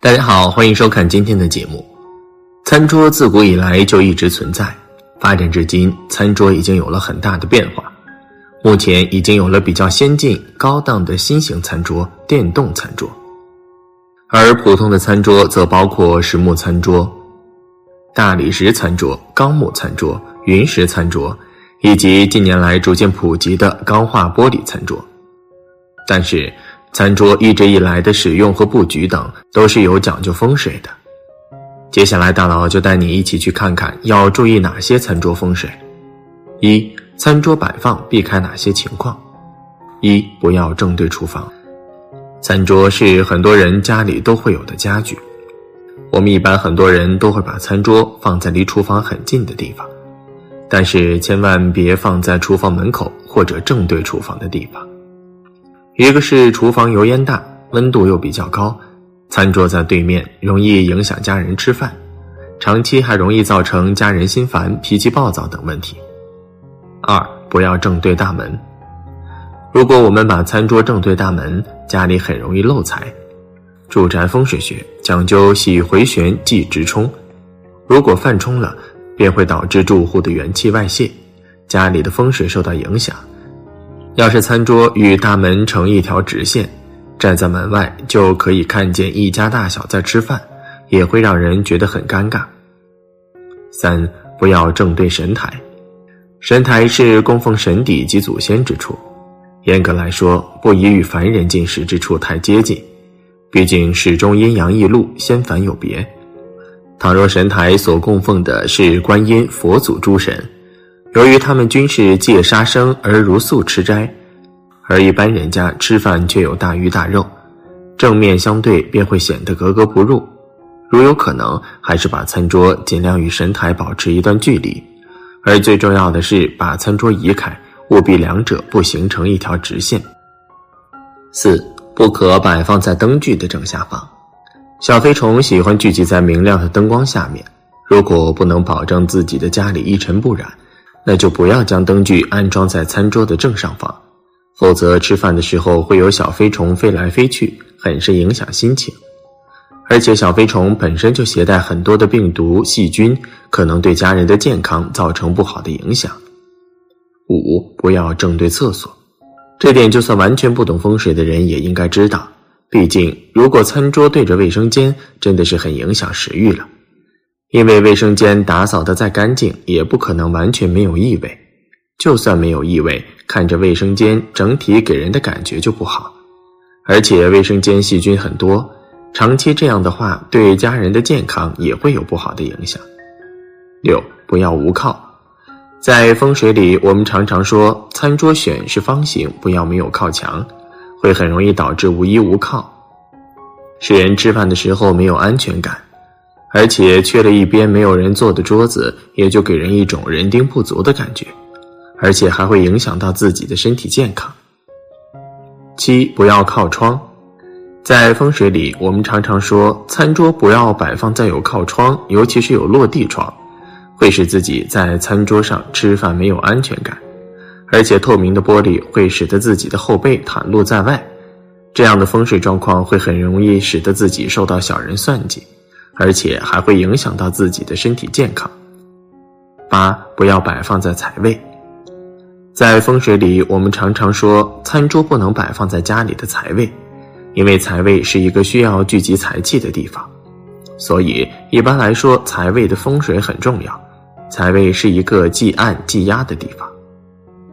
大家好，欢迎收看今天的节目。餐桌自古以来就一直存在，发展至今，餐桌已经有了很大的变化。目前已经有了比较先进、高档的新型餐桌——电动餐桌，而普通的餐桌则包括实木餐桌、大理石餐桌、钢木餐桌、云石餐桌，以及近年来逐渐普及的钢化玻璃餐桌。但是，餐桌一直以来的使用和布局等都是有讲究风水的。接下来，大佬就带你一起去看看要注意哪些餐桌风水。一、餐桌摆放避开哪些情况？一、不要正对厨房。餐桌是很多人家里都会有的家具，我们一般很多人都会把餐桌放在离厨房很近的地方，但是千万别放在厨房门口或者正对厨房的地方。一个是厨房油烟大，温度又比较高，餐桌在对面，容易影响家人吃饭，长期还容易造成家人心烦、脾气暴躁等问题。二，不要正对大门。如果我们把餐桌正对大门，家里很容易漏财。住宅风水学讲究喜回旋忌直冲，如果犯冲了，便会导致住户的元气外泄，家里的风水受到影响。要是餐桌与大门成一条直线，站在门外就可以看见一家大小在吃饭，也会让人觉得很尴尬。三不要正对神台，神台是供奉神邸及祖先之处，严格来说不宜与凡人进食之处太接近，毕竟始终阴阳异路，仙凡有别。倘若神台所供奉的是观音、佛祖诸神。由于他们均是戒杀生而如素吃斋，而一般人家吃饭却有大鱼大肉，正面相对便会显得格格不入。如有可能，还是把餐桌尽量与神台保持一段距离，而最重要的是把餐桌移开，务必两者不形成一条直线。四不可摆放在灯具的正下方，小飞虫喜欢聚集在明亮的灯光下面，如果不能保证自己的家里一尘不染。那就不要将灯具安装在餐桌的正上方，否则吃饭的时候会有小飞虫飞来飞去，很是影响心情。而且小飞虫本身就携带很多的病毒细菌，可能对家人的健康造成不好的影响。五不要正对厕所，这点就算完全不懂风水的人也应该知道，毕竟如果餐桌对着卫生间，真的是很影响食欲了。因为卫生间打扫的再干净，也不可能完全没有异味。就算没有异味，看着卫生间整体给人的感觉就不好。而且卫生间细菌很多，长期这样的话，对家人的健康也会有不好的影响。六，不要无靠。在风水里，我们常常说，餐桌选是方形，不要没有靠墙，会很容易导致无依无靠，使人吃饭的时候没有安全感。而且缺了一边没有人坐的桌子，也就给人一种人丁不足的感觉，而且还会影响到自己的身体健康。七，不要靠窗，在风水里，我们常常说餐桌不要摆放在有靠窗，尤其是有落地窗，会使自己在餐桌上吃饭没有安全感，而且透明的玻璃会使得自己的后背袒露在外，这样的风水状况会很容易使得自己受到小人算计。而且还会影响到自己的身体健康。八，不要摆放在财位。在风水里，我们常常说餐桌不能摆放在家里的财位，因为财位是一个需要聚集财气的地方，所以一般来说，财位的风水很重要。财位是一个忌暗忌压的地方，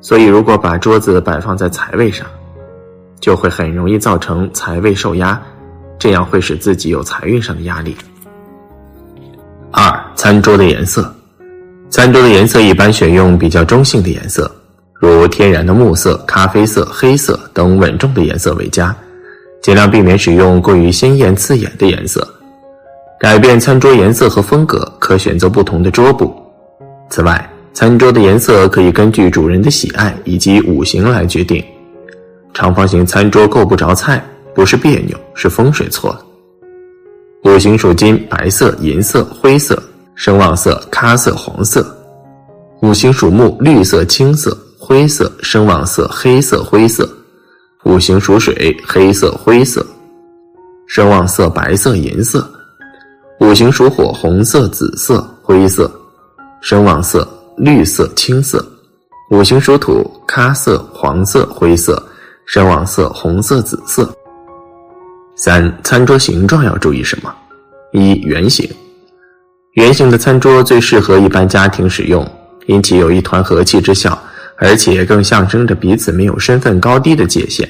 所以如果把桌子摆放在财位上，就会很容易造成财位受压，这样会使自己有财运上的压力。餐桌的颜色，餐桌的颜色一般选用比较中性的颜色，如天然的木色、咖啡色、黑色等稳重的颜色为佳，尽量避免使用过于鲜艳刺眼的颜色。改变餐桌颜色和风格，可选择不同的桌布。此外，餐桌的颜色可以根据主人的喜爱以及五行来决定。长方形餐桌够不着菜，不是别扭，是风水错了。五行属金，白色、银色、灰色；声望色，咖色、黄色。五行属木，绿色、青色、灰色；声望色，黑色、灰色。五行属水，黑色、灰色；声望色，白色、银色。五行属火，红色、紫色、灰色；声望色，绿色、青色。五行属土，咖色、黄色、灰色；声望色，红色、紫色。三、餐桌形状要注意什么？一、圆形。圆形的餐桌最适合一般家庭使用，因其有一团和气之效，而且更象征着彼此没有身份高低的界限，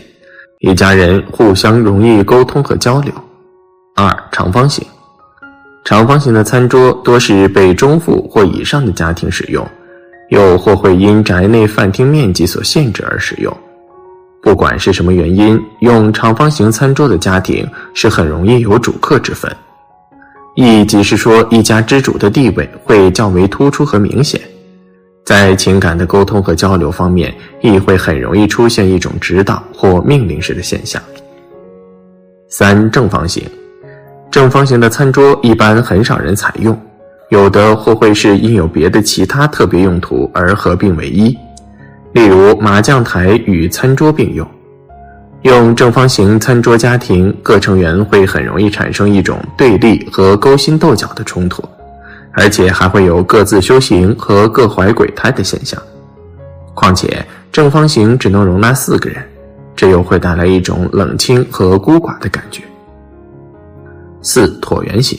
一家人互相容易沟通和交流。二、长方形。长方形的餐桌多是被中富或以上的家庭使用，又或会因宅内饭厅面积所限制而使用。不管是什么原因，用长方形餐桌的家庭是很容易有主客之分，亦即是说一家之主的地位会较为突出和明显，在情感的沟通和交流方面，亦会很容易出现一种指导或命令式的现象。三正方形。正方形的餐桌一般很少人采用，有的或会是因有别的其他特别用途而合并为一，例如麻将台与餐桌并用。用正方形餐桌家庭，各成员会很容易产生一种对立和勾心斗角的冲突，而且还会有各自修行和各怀鬼胎的现象。况且正方形只能容纳四个人，这又会带来一种冷清和孤寡的感觉。四椭圆形，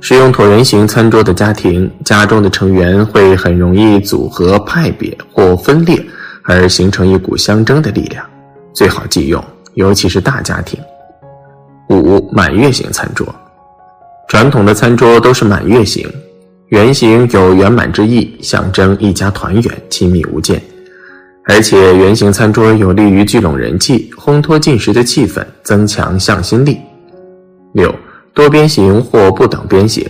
使用椭圆形餐桌的家庭，家中的成员会很容易组合派别或分裂，而形成一股相争的力量，最好忌用，尤其是大家庭。五满月形餐桌，传统的餐桌都是满月形，圆形有圆满之意，象征一家团圆、亲密无间，而且圆形餐桌有利于聚拢人气、烘托进食的气氛、增强向心力。六。多边形或不等边形，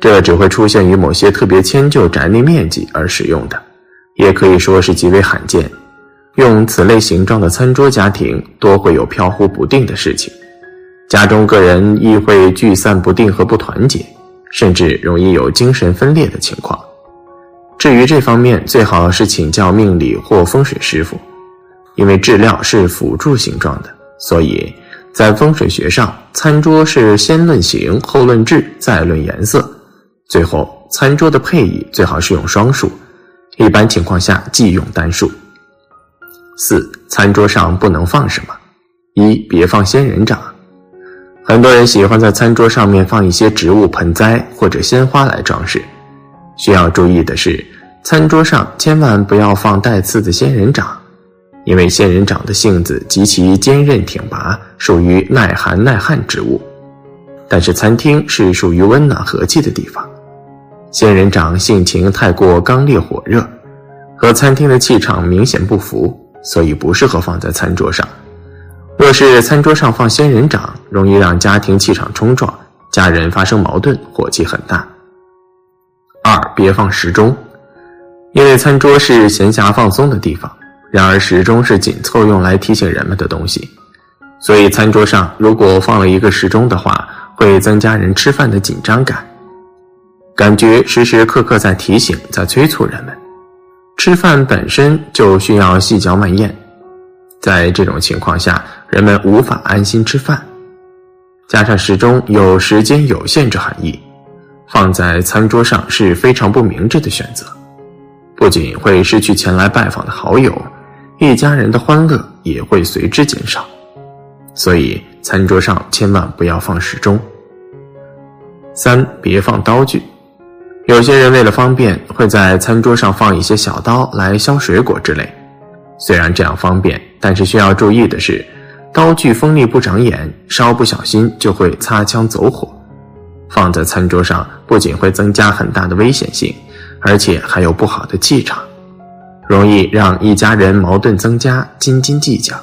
这只会出现于某些特别迁就宅内面积而使用的，也可以说是极为罕见。用此类形状的餐桌家庭，多会有飘忽不定的事情，家中个人亦会聚散不定和不团结，甚至容易有精神分裂的情况。至于这方面，最好是请教命理或风水师傅，因为质料是辅助形状的，所以。在风水学上，餐桌是先论形，后论质，再论颜色。最后，餐桌的配椅最好是用双数，一般情况下忌用单数。四，餐桌上不能放什么？一，别放仙人掌。很多人喜欢在餐桌上面放一些植物盆栽或者鲜花来装饰。需要注意的是，餐桌上千万不要放带刺的仙人掌。因为仙人掌的性子极其坚韧挺拔，属于耐寒耐旱植物。但是餐厅是属于温暖和气的地方，仙人掌性情太过刚烈火热，和餐厅的气场明显不符，所以不适合放在餐桌上。若是餐桌上放仙人掌，容易让家庭气场冲撞，家人发生矛盾，火气很大。二，别放时钟，因为餐桌是闲暇放松的地方。然而，时钟是紧凑用来提醒人们的东西，所以餐桌上如果放了一个时钟的话，会增加人吃饭的紧张感，感觉时时刻刻在提醒、在催促人们。吃饭本身就需要细嚼慢咽，在这种情况下，人们无法安心吃饭。加上时钟有时间有限之含义，放在餐桌上是非常不明智的选择，不仅会失去前来拜访的好友。一家人的欢乐也会随之减少，所以餐桌上千万不要放时钟。三，别放刀具。有些人为了方便，会在餐桌上放一些小刀来削水果之类。虽然这样方便，但是需要注意的是，刀具锋利不长眼，稍不小心就会擦枪走火。放在餐桌上不仅会增加很大的危险性，而且还有不好的气场。容易让一家人矛盾增加，斤斤计较，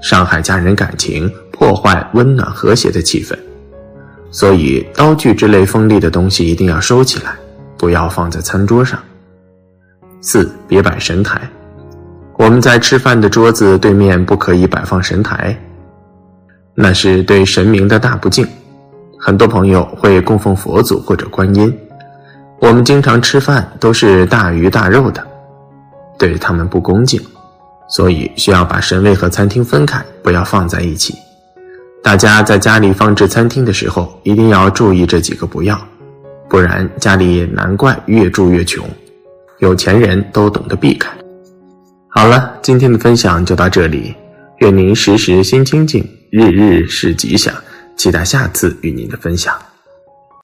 伤害家人感情，破坏温暖和谐的气氛。所以，刀具之类锋利的东西一定要收起来，不要放在餐桌上。四，别摆神台。我们在吃饭的桌子对面不可以摆放神台，那是对神明的大不敬。很多朋友会供奉佛祖或者观音，我们经常吃饭都是大鱼大肉的，对他们不恭敬，所以需要把神位和餐厅分开，不要放在一起。大家在家里放置餐厅的时候，一定要注意这几个不要，不然家里难怪越住越穷。有钱人都懂得避开。好了，今天的分享就到这里，愿您时时心清静，日日是吉祥，期待下次与您的分享。